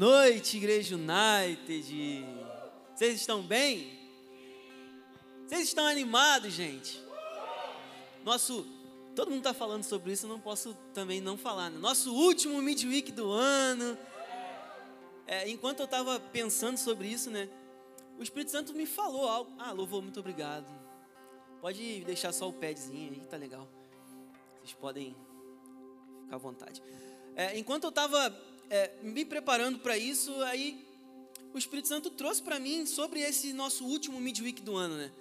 noite, Igreja United. Vocês estão bem? Vocês estão animados, gente? Nosso. Todo mundo está falando sobre isso, eu não posso também não falar. Né? Nosso último midweek do ano. É, enquanto eu estava pensando sobre isso, né? O Espírito Santo me falou algo. Ah, louvor, muito obrigado. Pode deixar só o padzinho aí, tá legal. Vocês podem ficar à vontade. É, enquanto eu estava é, me preparando para isso, aí o Espírito Santo trouxe para mim sobre esse nosso último midweek do ano, né?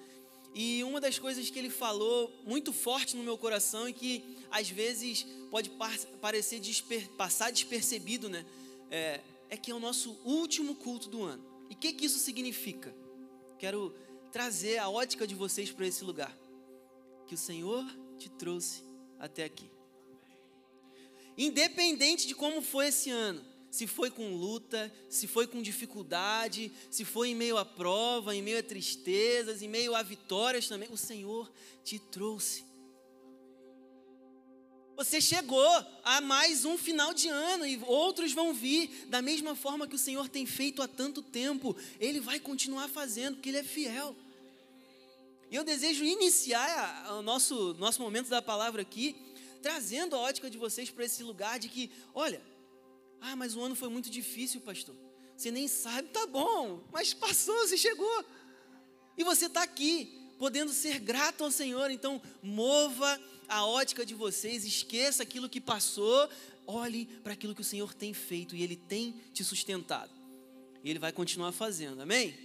E uma das coisas que ele falou muito forte no meu coração e que às vezes pode parecer desper passar despercebido, né? É, é que é o nosso último culto do ano. E o que, que isso significa? Quero trazer a ótica de vocês para esse lugar. Que o Senhor te trouxe até aqui. Independente de como foi esse ano, se foi com luta, se foi com dificuldade, se foi em meio à prova, em meio a tristezas, em meio a vitórias também, o Senhor te trouxe. Você chegou a mais um final de ano e outros vão vir da mesma forma que o Senhor tem feito há tanto tempo. Ele vai continuar fazendo, porque Ele é fiel. E eu desejo iniciar o nosso, nosso momento da palavra aqui, trazendo a ótica de vocês para esse lugar de que, olha, ah, mas o ano foi muito difícil, pastor. Você nem sabe, tá bom, mas passou, você chegou. E você está aqui, podendo ser grato ao Senhor. Então, mova a ótica de vocês, esqueça aquilo que passou, olhe para aquilo que o Senhor tem feito e Ele tem te sustentado. E Ele vai continuar fazendo, amém?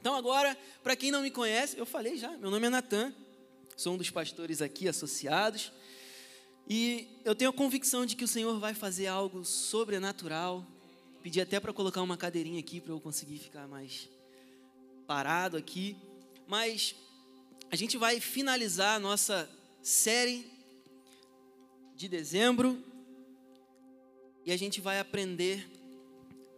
Então, agora, para quem não me conhece, eu falei já, meu nome é Natan, sou um dos pastores aqui associados. E eu tenho a convicção de que o Senhor vai fazer algo sobrenatural. Pedi até para colocar uma cadeirinha aqui para eu conseguir ficar mais parado aqui. Mas a gente vai finalizar a nossa série de dezembro e a gente vai aprender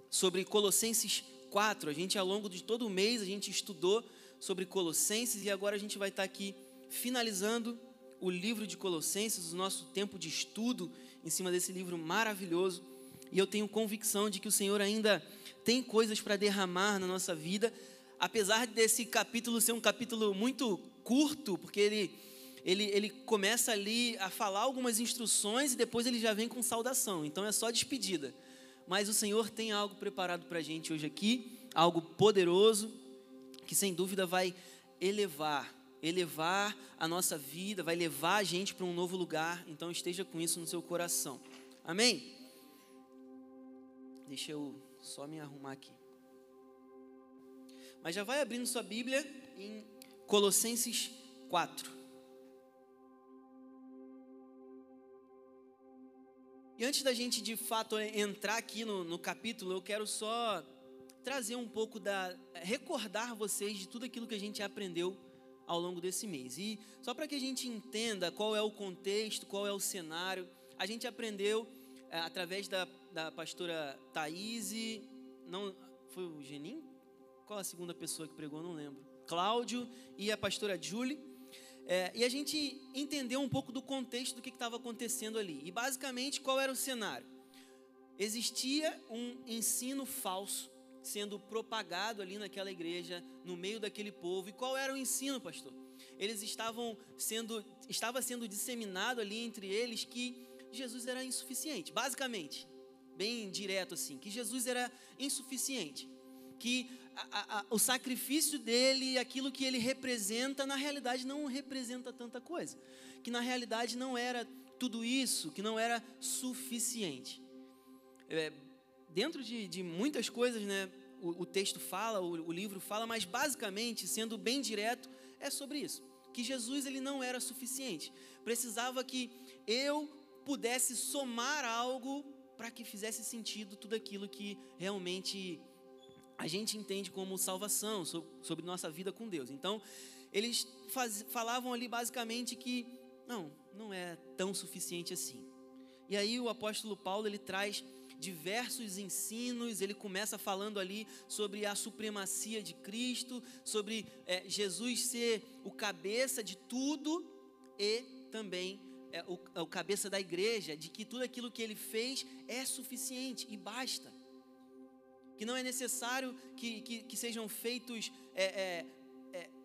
sobre Colossenses 4. A gente ao longo de todo o mês a gente estudou sobre Colossenses e agora a gente vai estar aqui finalizando o livro de Colossenses, o nosso tempo de estudo em cima desse livro maravilhoso. E eu tenho convicção de que o Senhor ainda tem coisas para derramar na nossa vida, apesar desse capítulo ser um capítulo muito curto, porque ele, ele, ele começa ali a falar algumas instruções e depois ele já vem com saudação, então é só despedida. Mas o Senhor tem algo preparado para a gente hoje aqui, algo poderoso, que sem dúvida vai elevar elevar a nossa vida, vai levar a gente para um novo lugar. Então esteja com isso no seu coração. Amém? Deixa eu só me arrumar aqui. Mas já vai abrindo sua Bíblia em Colossenses 4. E antes da gente de fato entrar aqui no, no capítulo, eu quero só trazer um pouco da. recordar vocês de tudo aquilo que a gente aprendeu ao longo desse mês. E só para que a gente entenda qual é o contexto, qual é o cenário, a gente aprendeu é, através da, da pastora Thaís, não, foi o Genim? Qual a segunda pessoa que pregou? Não lembro. Cláudio e a pastora Julie. É, e a gente entendeu um pouco do contexto do que estava acontecendo ali. E basicamente, qual era o cenário? Existia um ensino falso sendo propagado ali naquela igreja, no meio daquele povo. E qual era o ensino, pastor? Eles estavam sendo, estava sendo disseminado ali entre eles que Jesus era insuficiente, basicamente, bem direto assim, que Jesus era insuficiente, que a, a, o sacrifício dele, aquilo que ele representa, na realidade não representa tanta coisa, que na realidade não era tudo isso, que não era suficiente. É, dentro de, de muitas coisas, né? O, o texto fala, o, o, livro fala, mas basicamente, sendo bem direto, é sobre isso. Que Jesus ele não era suficiente. Precisava que eu pudesse somar algo para que fizesse sentido tudo aquilo que realmente a gente entende como salvação, sobre nossa vida com Deus. Então, eles faz, falavam ali basicamente que não, não é tão suficiente assim. E aí o apóstolo Paulo ele traz diversos ensinos. Ele começa falando ali sobre a supremacia de Cristo, sobre é, Jesus ser o cabeça de tudo e também é, o, é, o cabeça da igreja, de que tudo aquilo que ele fez é suficiente e basta. que não é necessário que, que, que sejam feitos, é, é,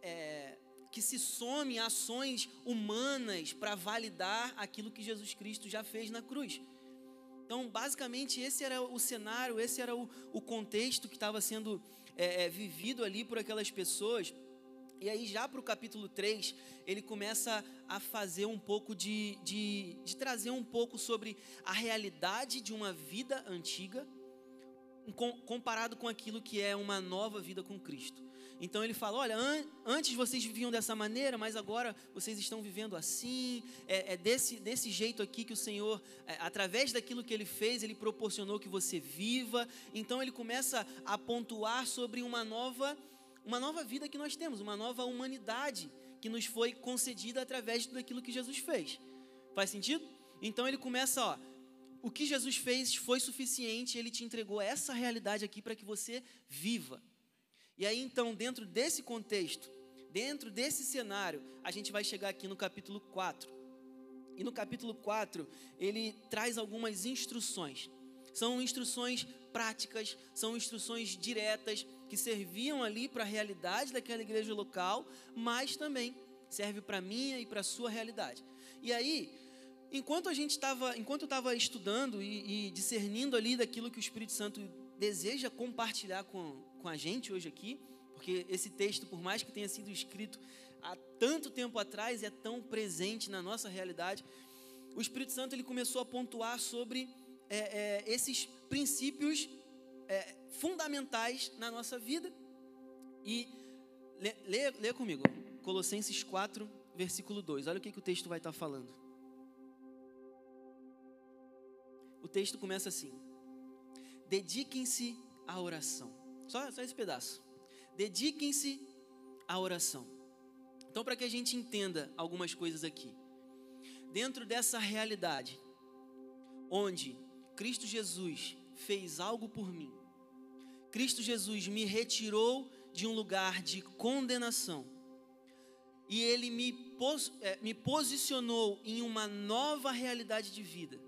é, que se some ações humanas para validar aquilo que Jesus Cristo já fez na cruz. Então, basicamente, esse era o cenário, esse era o, o contexto que estava sendo é, é, vivido ali por aquelas pessoas. E aí, já para o capítulo 3, ele começa a fazer um pouco de, de, de trazer um pouco sobre a realidade de uma vida antiga, comparado com aquilo que é uma nova vida com Cristo. Então ele fala: olha, an antes vocês viviam dessa maneira, mas agora vocês estão vivendo assim. É, é desse, desse jeito aqui que o Senhor, é, através daquilo que ele fez, ele proporcionou que você viva. Então ele começa a pontuar sobre uma nova uma nova vida que nós temos, uma nova humanidade que nos foi concedida através daquilo que Jesus fez. Faz sentido? Então ele começa, ó, o que Jesus fez foi suficiente, ele te entregou essa realidade aqui para que você viva. E aí então, dentro desse contexto, dentro desse cenário, a gente vai chegar aqui no capítulo 4. E no capítulo 4, ele traz algumas instruções. São instruções práticas, são instruções diretas que serviam ali para a realidade daquela igreja local, mas também serve para minha e para a sua realidade. E aí, enquanto a gente estava, enquanto eu estava estudando e, e, discernindo ali daquilo que o Espírito Santo deseja compartilhar com, com a gente hoje aqui, porque esse texto, por mais que tenha sido escrito há tanto tempo atrás, é tão presente na nossa realidade. O Espírito Santo ele começou a pontuar sobre é, é, esses princípios é, fundamentais na nossa vida. E leia, leia comigo, Colossenses 4, versículo 2. Olha o que, que o texto vai estar falando. O texto começa assim: Dediquem-se à oração. Só, só esse pedaço. Dediquem-se à oração. Então, para que a gente entenda algumas coisas aqui, dentro dessa realidade, onde Cristo Jesus fez algo por mim, Cristo Jesus me retirou de um lugar de condenação e ele me, pos, é, me posicionou em uma nova realidade de vida.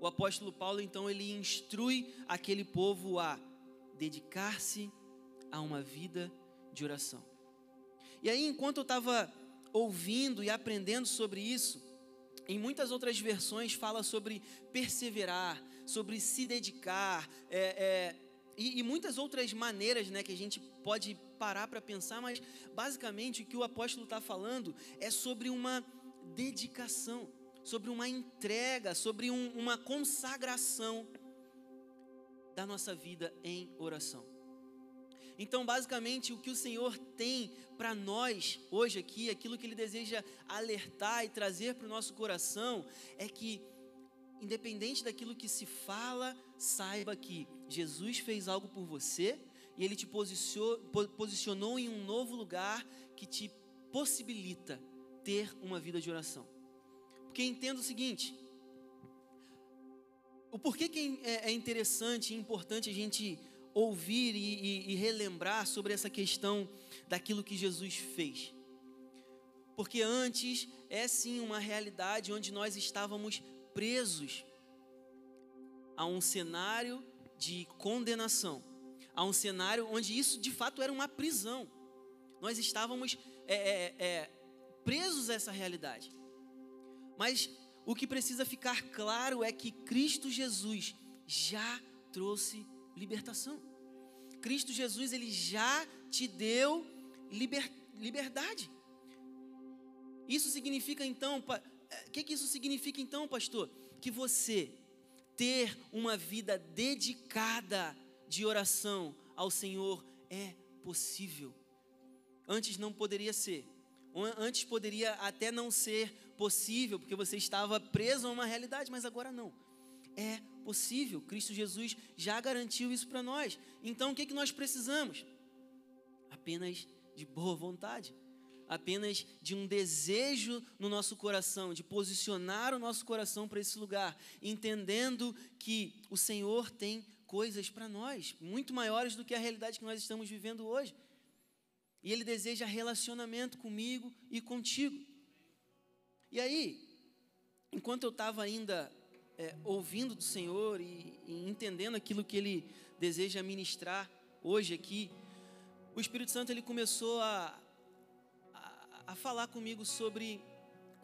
O apóstolo Paulo então ele instrui aquele povo a dedicar-se a uma vida de oração. E aí, enquanto eu estava ouvindo e aprendendo sobre isso, em muitas outras versões fala sobre perseverar, sobre se dedicar, é, é, e, e, muitas outras maneiras né, que a gente pode parar para pensar, mas basicamente o que o apóstolo está falando é sobre uma dedicação, sobre uma entrega, sobre um, uma consagração da nossa vida em oração. Então, basicamente, o que o Senhor tem para nós hoje aqui, aquilo que Ele deseja alertar e trazer para o nosso coração, é que independente daquilo que se fala, saiba que Jesus fez algo por você e ele te posicionou em um novo lugar que te possibilita ter uma vida de oração. Porque entenda o seguinte: o porquê que é, é interessante e importante a gente ouvir e, e, e relembrar sobre essa questão daquilo que Jesus fez. Porque antes é sim uma realidade onde nós estávamos presos a um cenário de condenação, a um cenário onde isso de fato era uma prisão. Nós estávamos é, é, é, presos a essa realidade. Mas o que precisa ficar claro é que Cristo Jesus já trouxe libertação. Cristo Jesus ele já te deu liber, liberdade. Isso significa então o que, que isso significa então, pastor? Que você ter uma vida dedicada de oração ao Senhor é possível. Antes não poderia ser. Antes poderia até não ser possível, porque você estava preso a uma realidade, mas agora não. É possível. Cristo Jesus já garantiu isso para nós. Então o que, que nós precisamos? Apenas de boa vontade apenas de um desejo no nosso coração, de posicionar o nosso coração para esse lugar, entendendo que o Senhor tem coisas para nós, muito maiores do que a realidade que nós estamos vivendo hoje. E Ele deseja relacionamento comigo e contigo. E aí, enquanto eu estava ainda é, ouvindo do Senhor e, e entendendo aquilo que Ele deseja ministrar hoje aqui, o Espírito Santo ele começou a, a, a falar comigo sobre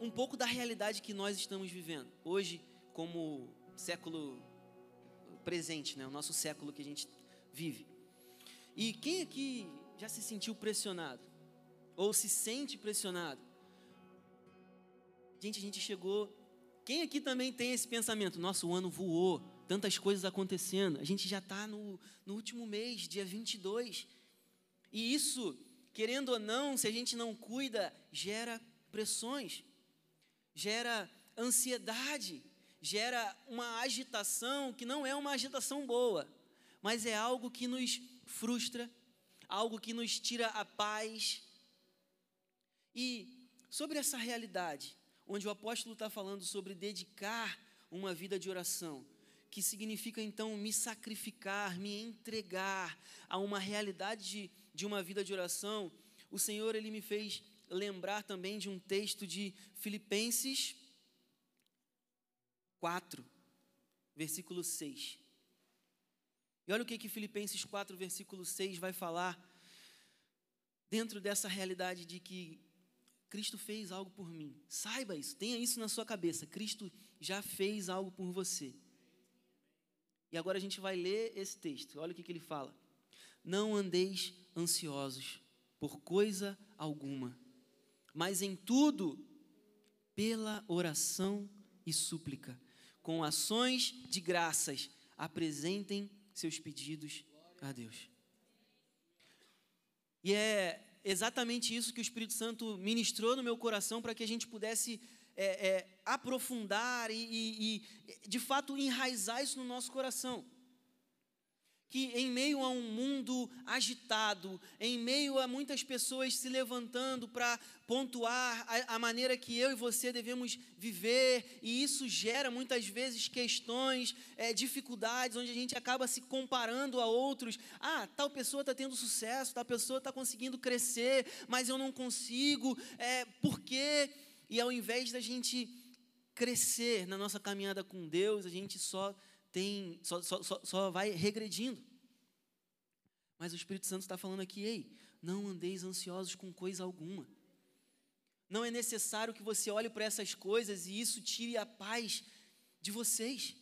um pouco da realidade que nós estamos vivendo hoje, como século presente, né? o nosso século que a gente vive. E quem aqui já se sentiu pressionado? Ou se sente pressionado? Gente, a gente chegou. Quem aqui também tem esse pensamento? Nossa, o ano voou, tantas coisas acontecendo. A gente já está no, no último mês, dia 22. E isso, querendo ou não, se a gente não cuida, gera pressões, gera ansiedade, gera uma agitação que não é uma agitação boa, mas é algo que nos frustra, algo que nos tira a paz. E sobre essa realidade, onde o apóstolo está falando sobre dedicar uma vida de oração, que significa então me sacrificar, me entregar a uma realidade de, de uma vida de oração, o Senhor ele me fez lembrar também de um texto de Filipenses 4, versículo 6. E olha o que, que Filipenses 4, versículo 6 vai falar dentro dessa realidade de que Cristo fez algo por mim. Saiba isso, tenha isso na sua cabeça. Cristo já fez algo por você. E agora a gente vai ler esse texto. Olha o que, que ele fala. Não andeis ansiosos por coisa alguma, mas em tudo, pela oração e súplica, com ações de graças, apresentem seus pedidos a Deus. E é exatamente isso que o Espírito Santo ministrou no meu coração para que a gente pudesse é, é, aprofundar e, e, e, de fato, enraizar isso no nosso coração que em meio a um mundo agitado, em meio a muitas pessoas se levantando para pontuar a, a, maneira que eu e você devemos viver, e isso gera muitas vezes questões, é, dificuldades, onde a gente acaba se comparando a outros. Ah, tal pessoa está tendo sucesso, tal pessoa está conseguindo crescer, mas eu não consigo, é, por quê? E ao invés da gente crescer na nossa caminhada com Deus, a gente só tem, só, só, só, só vai regredindo. Mas o Espírito Santo está falando aqui, ei, não andeis ansiosos com coisa alguma. Não é necessário que você olhe para essas coisas e isso tire a paz de vocês.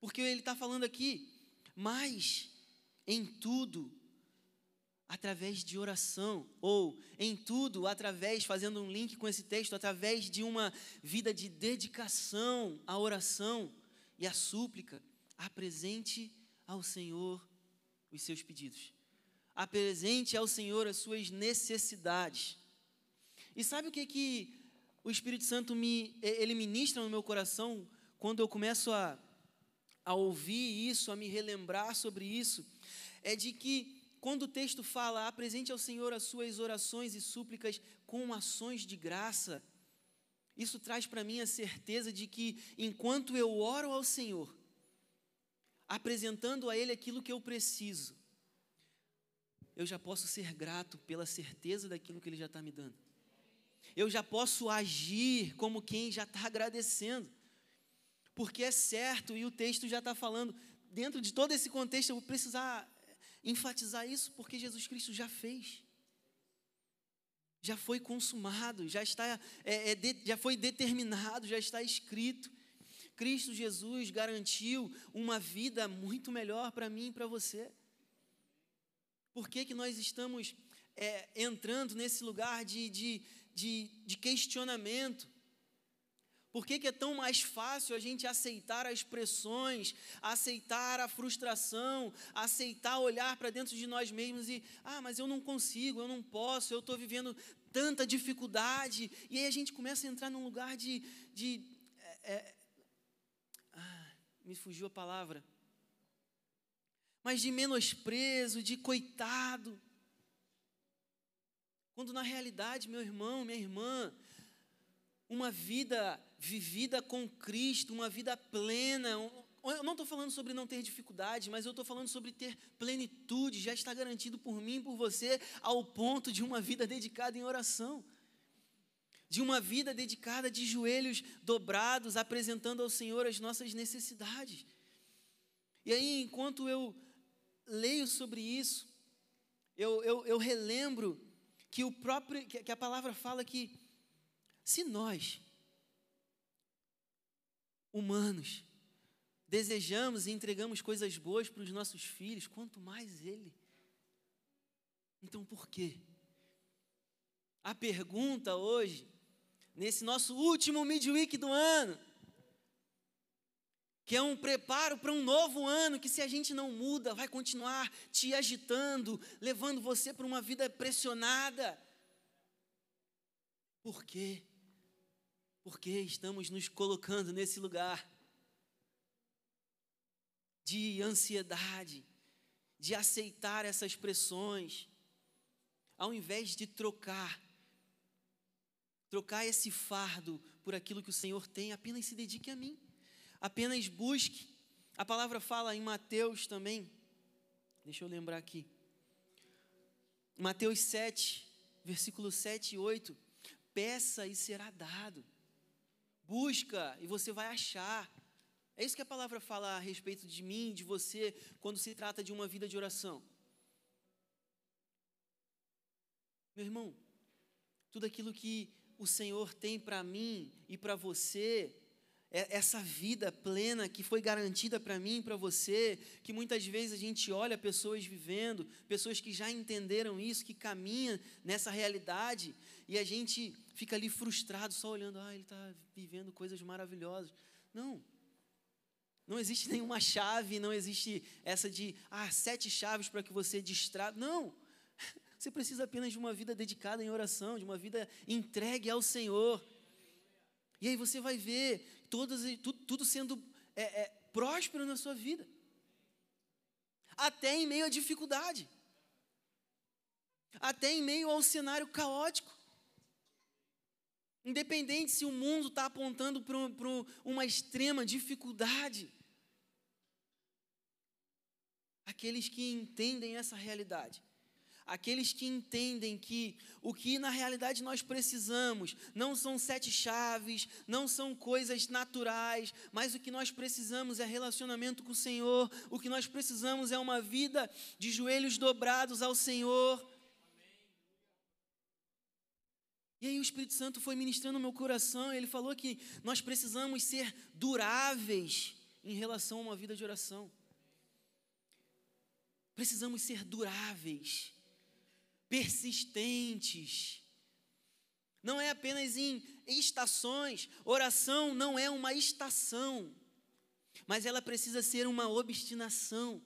Porque ele está falando aqui, mas em tudo, através de oração, ou em tudo, através, fazendo um link com esse texto, através de uma vida de dedicação à oração, e a súplica, apresente ao Senhor os seus pedidos. Apresente ao Senhor as suas necessidades. E sabe o que que o Espírito Santo me ele ministra no meu coração quando eu começo a a ouvir isso, a me relembrar sobre isso, é de que quando o texto fala, apresente ao Senhor as suas orações e súplicas com ações de graça, isso traz para mim a certeza de que enquanto eu oro ao Senhor, apresentando a Ele aquilo que eu preciso, eu já posso ser grato pela certeza daquilo que Ele já está me dando. Eu já posso agir como quem já está agradecendo, porque é certo e o texto já está falando. Dentro de todo esse contexto, eu vou precisar enfatizar isso, porque Jesus Cristo já fez já foi consumado, já está, é, é, de, já foi determinado, já está escrito. Cristo Jesus garantiu uma vida muito melhor para mim e para você. Por que, que nós estamos é, entrando nesse lugar de, de, de, de questionamento? Por que, que, é tão mais fácil a gente aceitar as pressões, aceitar a frustração, aceitar olhar para dentro de nós mesmos e, ah, mas eu não consigo, eu não posso, eu estou vivendo tanta dificuldade. E aí a gente começa a entrar num lugar de. de é, é, ah, me fugiu a palavra. Mas de menosprezo, de coitado. Quando na realidade, meu irmão, minha irmã, uma vida vivida com Cristo, uma vida plena. Eu não estou falando sobre não ter dificuldade, mas eu estou falando sobre ter plenitude, já está garantido por mim, por você, ao ponto de uma vida dedicada em oração. De uma vida dedicada de joelhos dobrados, apresentando ao Senhor as nossas necessidades. E aí, enquanto eu leio sobre isso, eu, eu, eu relembro que o próprio que a palavra fala que se nós humanos desejamos e entregamos coisas boas para os nossos filhos, quanto mais ele. Então, por quê? A pergunta hoje, nesse nosso último midweek do ano, que é um preparo para um novo ano, que se a gente não muda, vai continuar te agitando, levando você para uma vida pressionada. Por quê? Porque estamos nos colocando nesse lugar de ansiedade, de aceitar essas pressões, ao invés de trocar, trocar esse fardo por aquilo que o Senhor tem, apenas se dedique a mim, apenas busque. A palavra fala em Mateus também, deixa eu lembrar aqui, Mateus 7, versículo 7 e 8: peça e será dado, busca e você vai achar. É isso que a palavra fala a respeito de mim, de você, quando se trata de uma vida de oração. Meu irmão, tudo aquilo que o Senhor tem para mim e para você, é essa vida plena que foi garantida para mim e para você, que muitas vezes a gente olha pessoas vivendo, pessoas que já entenderam isso, que caminham nessa realidade, e a gente fica ali frustrado só olhando, ah, ele está vivendo coisas maravilhosas. Não. Não existe nenhuma chave, não existe essa de, ah, sete chaves para que você distraia. Não. Você precisa apenas de uma vida dedicada em oração, de uma vida entregue ao Senhor. E aí você vai ver todas, tudo, tudo sendo é, é, próspero na sua vida. Até em meio à dificuldade. Até em meio ao cenário caótico. Independente se o mundo está apontando para uma extrema dificuldade. Aqueles que entendem essa realidade aqueles que entendem que o que na realidade nós precisamos não são sete chaves, não são coisas naturais, mas o que nós precisamos é relacionamento com o Senhor, o que nós precisamos é uma vida de joelhos dobrados ao Senhor. E aí o Espírito Santo foi ministrando no meu coração, ele falou que nós precisamos ser duráveis em relação a uma vida de oração. Precisamos ser duráveis persistentes. Não é apenas em estações, oração não é uma estação, mas ela precisa ser uma obstinação.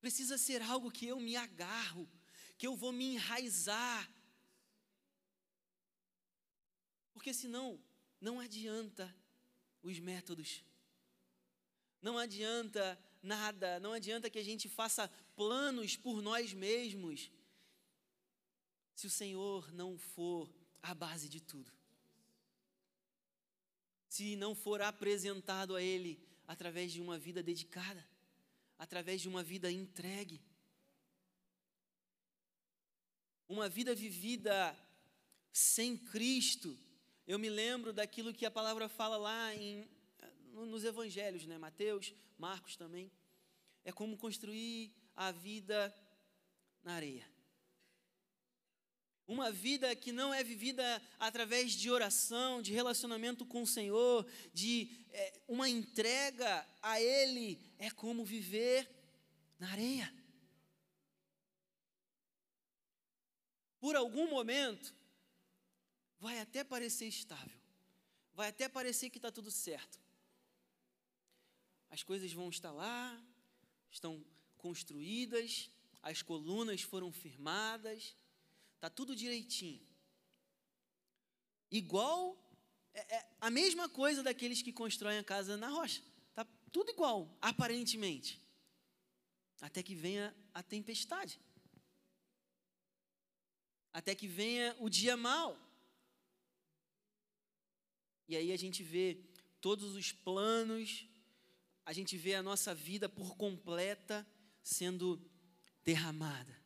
Precisa ser algo que eu me agarro, que eu vou me enraizar. Porque senão, não adianta os métodos, não adianta nada, não adianta que a gente faça planos por nós mesmos, se o Senhor não for a base de tudo. Se não for apresentado a Ele através de uma vida dedicada, através de uma vida entregue. Uma vida vivida sem Cristo. Eu me lembro daquilo que a palavra fala lá em, nos evangelhos, né? Mateus, Marcos também. É como construir a vida na areia. Uma vida que não é vivida através de oração, de relacionamento com o Senhor, de é, uma entrega a Ele, é como viver na areia. Por algum momento, vai até parecer estável, vai até parecer que está tudo certo. As coisas vão estar lá, estão construídas, as colunas foram firmadas, está tudo direitinho. Igual, é, é, a mesma coisa daqueles que constroem a casa na rocha. Está tudo igual, aparentemente. Até que venha a tempestade. Até que venha o dia mau. E aí a gente vê todos os planos, a gente vê a nossa vida por completa sendo derramada.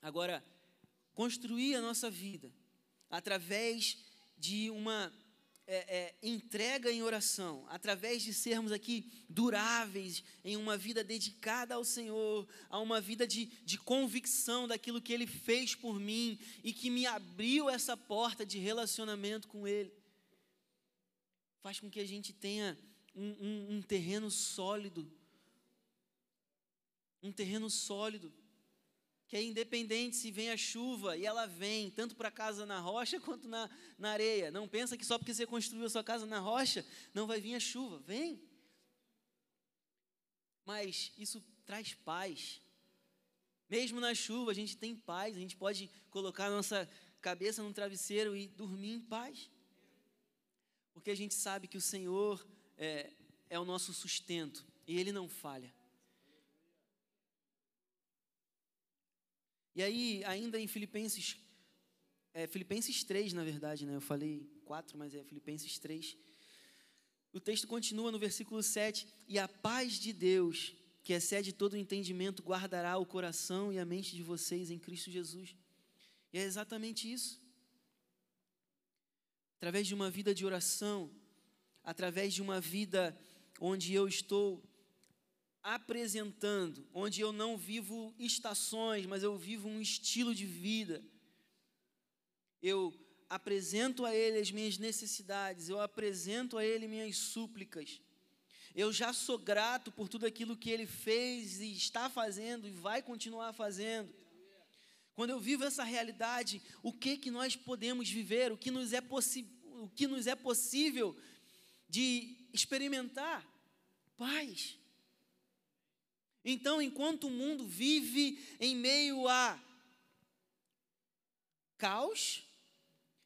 Agora, construir a nossa vida através de uma é, é, entrega em oração, através de sermos aqui duráveis em uma vida dedicada ao Senhor, a uma vida de, de convicção daquilo que Ele fez por mim e que me abriu essa porta de relacionamento com Ele, faz com que a gente tenha um, um, um terreno sólido, um terreno sólido que é independente se vem a chuva, e ela vem, tanto para casa na rocha quanto na, na areia. Não pensa que só porque você construiu a sua casa na rocha, não vai vir a chuva. Vem. Mas isso traz paz. Mesmo na chuva, a gente tem paz, a gente pode colocar a nossa cabeça no travesseiro e dormir em paz. Porque a gente sabe que o Senhor é, é o nosso sustento e Ele não falha. E aí, ainda em Filipenses, é, Filipenses 3, na verdade, né? Eu falei 4, mas é Filipenses 3. O texto continua no versículo 7: E a paz de Deus, que excede todo o entendimento, guardará o coração e a mente de vocês em Cristo Jesus. E é exatamente isso. Através de uma vida de oração, através de uma vida onde eu estou apresentando, onde eu não vivo estações, mas eu vivo um estilo de vida. Eu apresento a Ele as minhas necessidades, eu apresento a Ele minhas súplicas. Eu já sou grato por tudo aquilo que Ele fez e está fazendo e vai continuar fazendo. Quando eu vivo essa realidade, o que que nós podemos viver? O que nos é, o que nos é possível de experimentar? Paz. Então, enquanto o mundo vive em meio a caos,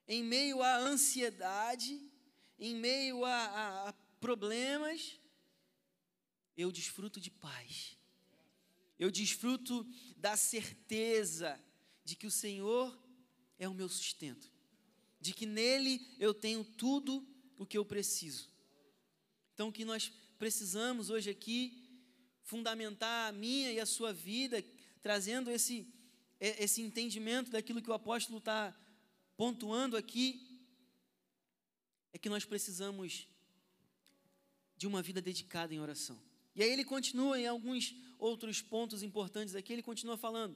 em meio a ansiedade, em meio a, a, a problemas, eu desfruto de paz. Eu desfruto da certeza de que o Senhor é o meu sustento, de que nele eu tenho tudo o que eu preciso. Então, o que nós precisamos hoje aqui fundamentar a minha e a sua vida, trazendo esse, esse entendimento daquilo que o apóstolo está pontuando aqui, é que nós precisamos de uma vida dedicada em oração. E aí ele continua em alguns outros pontos importantes aqui, ele continua falando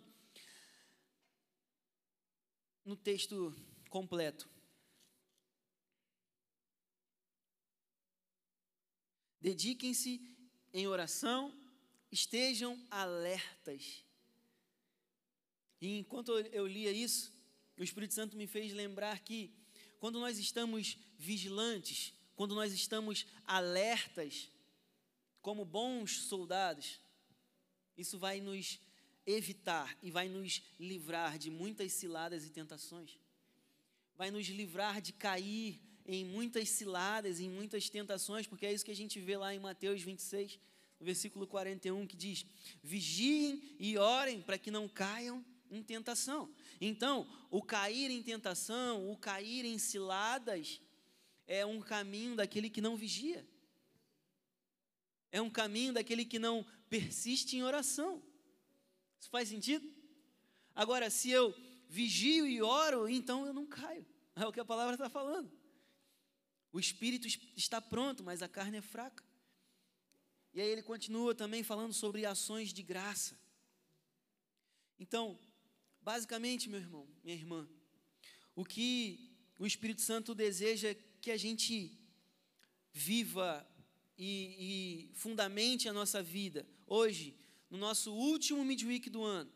no texto completo. Dediquem-se em oração estejam alertas. E enquanto eu lia isso, o Espírito Santo me fez lembrar que quando nós estamos vigilantes, quando nós estamos alertas, como bons soldados, isso vai nos evitar e vai nos livrar de muitas ciladas e tentações. Vai nos livrar de cair em muitas ciladas, em muitas tentações, porque é isso que a gente vê lá em Mateus 26 no versículo 41, que diz: Vigiem e orem para que não caiam em tentação. Então, o cair em tentação, o cair em ciladas, é um caminho daquele que não vigia. É um caminho daquele que não persiste em oração. Isso faz sentido? Agora, se eu vigio e oro, então eu não caio. É o que a palavra está falando. O espírito está pronto, mas a carne é fraca. E aí ele continua também falando sobre ações de graça. Então, basicamente, meu irmão, minha irmã, o que o Espírito Santo deseja que a gente viva e, e fundamente a nossa vida hoje, no nosso último midweek do ano,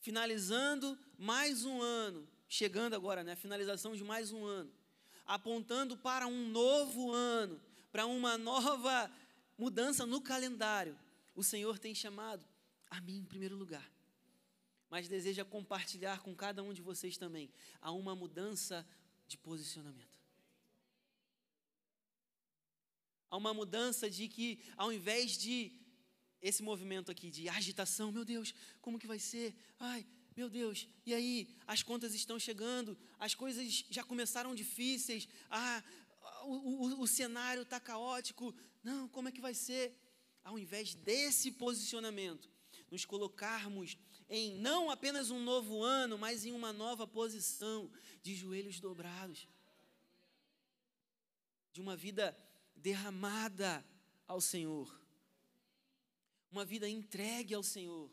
finalizando mais um ano, chegando agora, né, finalização de mais um ano, apontando para um novo ano, para uma nova mudança no calendário, o Senhor tem chamado a mim em primeiro lugar. Mas deseja compartilhar com cada um de vocês também a uma mudança de posicionamento. Há uma mudança de que, ao invés de esse movimento aqui de agitação, meu Deus, como que vai ser? Ai, meu Deus, e aí? As contas estão chegando, as coisas já começaram difíceis, ah, o, o, o cenário está caótico, não, como é que vai ser? Ao invés desse posicionamento, nos colocarmos em não apenas um novo ano, mas em uma nova posição de joelhos dobrados. de uma vida derramada ao Senhor, uma vida entregue ao Senhor.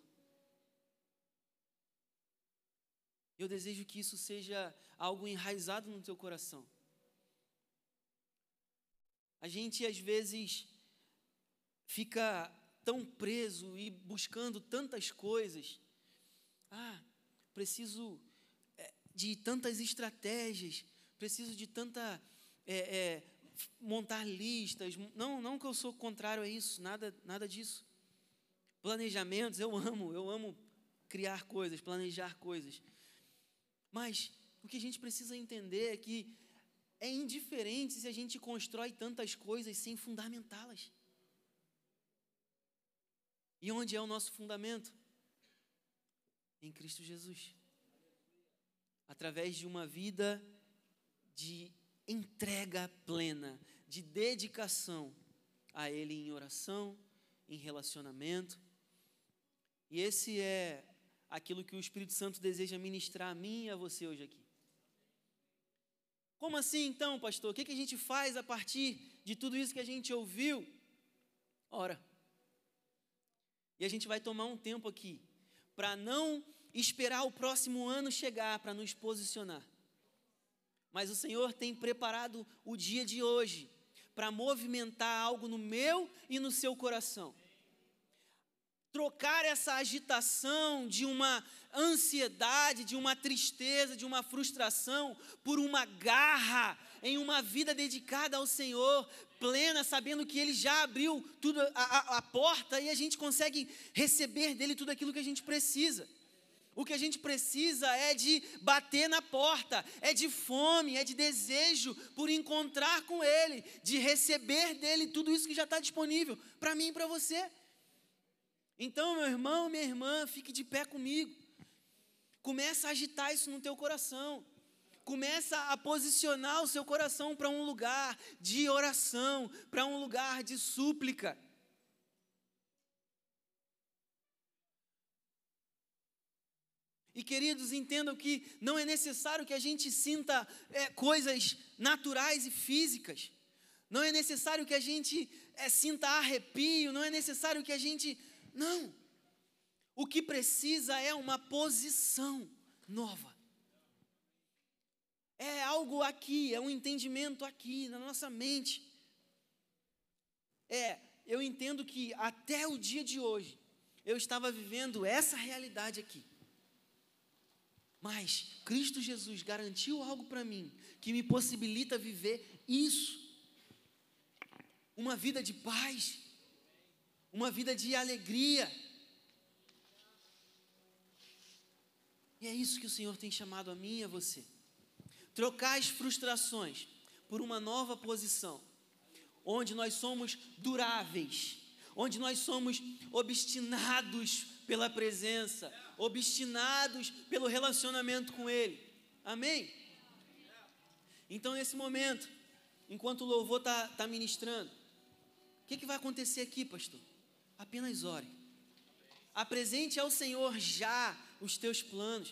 Eu desejo que isso seja algo enraizado no teu coração. A gente às vezes fica tão preso e buscando tantas coisas. Ah, preciso é, de tantas estratégias, preciso de tanta é, é, montar listas. Não, não que eu sou contrário a isso, nada, nada disso. Planejamentos, eu amo, eu amo criar coisas, planejar coisas. Mas o que a gente precisa entender é que é indiferente se a gente constrói tantas coisas sem fundamentá-las. E onde é o nosso fundamento? Em Cristo Jesus. Através de uma vida de entrega plena, de dedicação a Ele em oração, em relacionamento. E esse é aquilo que o Espírito Santo deseja ministrar a mim e a você hoje aqui. Como assim então, pastor? O que, a gente faz a partir de tudo isso que a gente ouviu? Ora. E a gente vai tomar um tempo aqui para não esperar o próximo ano chegar para nos posicionar. Mas o Senhor tem preparado o dia de hoje para movimentar algo no meu e no seu coração. Trocar essa agitação de uma ansiedade, de uma tristeza, de uma frustração, por uma garra em uma vida dedicada ao Senhor, plena, sabendo que Ele já abriu tudo a, a, a porta e a gente consegue receber dele tudo aquilo que a gente precisa. O que a gente precisa é de bater na porta, é de fome, é de desejo por encontrar com Ele, de receber dele tudo isso que já está disponível para mim e para você. Então, meu irmão, minha irmã, fique de pé comigo. Começa a agitar isso no teu coração. Começa a posicionar o seu coração para um lugar de oração, para um lugar de súplica. E queridos, entendam que não é necessário que a gente sinta é, coisas naturais e físicas. Não é necessário que a gente é, sinta arrepio. Não é necessário que a gente. Não. O que precisa é uma posição nova. É algo aqui, é um entendimento aqui na nossa mente. É, eu entendo que até o dia de hoje eu estava vivendo essa realidade aqui. Mas Cristo Jesus garantiu algo para mim que me possibilita viver isso. Uma vida de paz, uma vida de alegria. E é isso que o Senhor tem chamado a mim e a você. Trocar as frustrações por uma nova posição, onde nós somos duráveis, onde nós somos obstinados pela presença, obstinados pelo relacionamento com Ele. Amém? Então, nesse momento, enquanto o louvor está tá ministrando, o que, que vai acontecer aqui, pastor? Apenas ore. Apresente ao Senhor já os teus planos.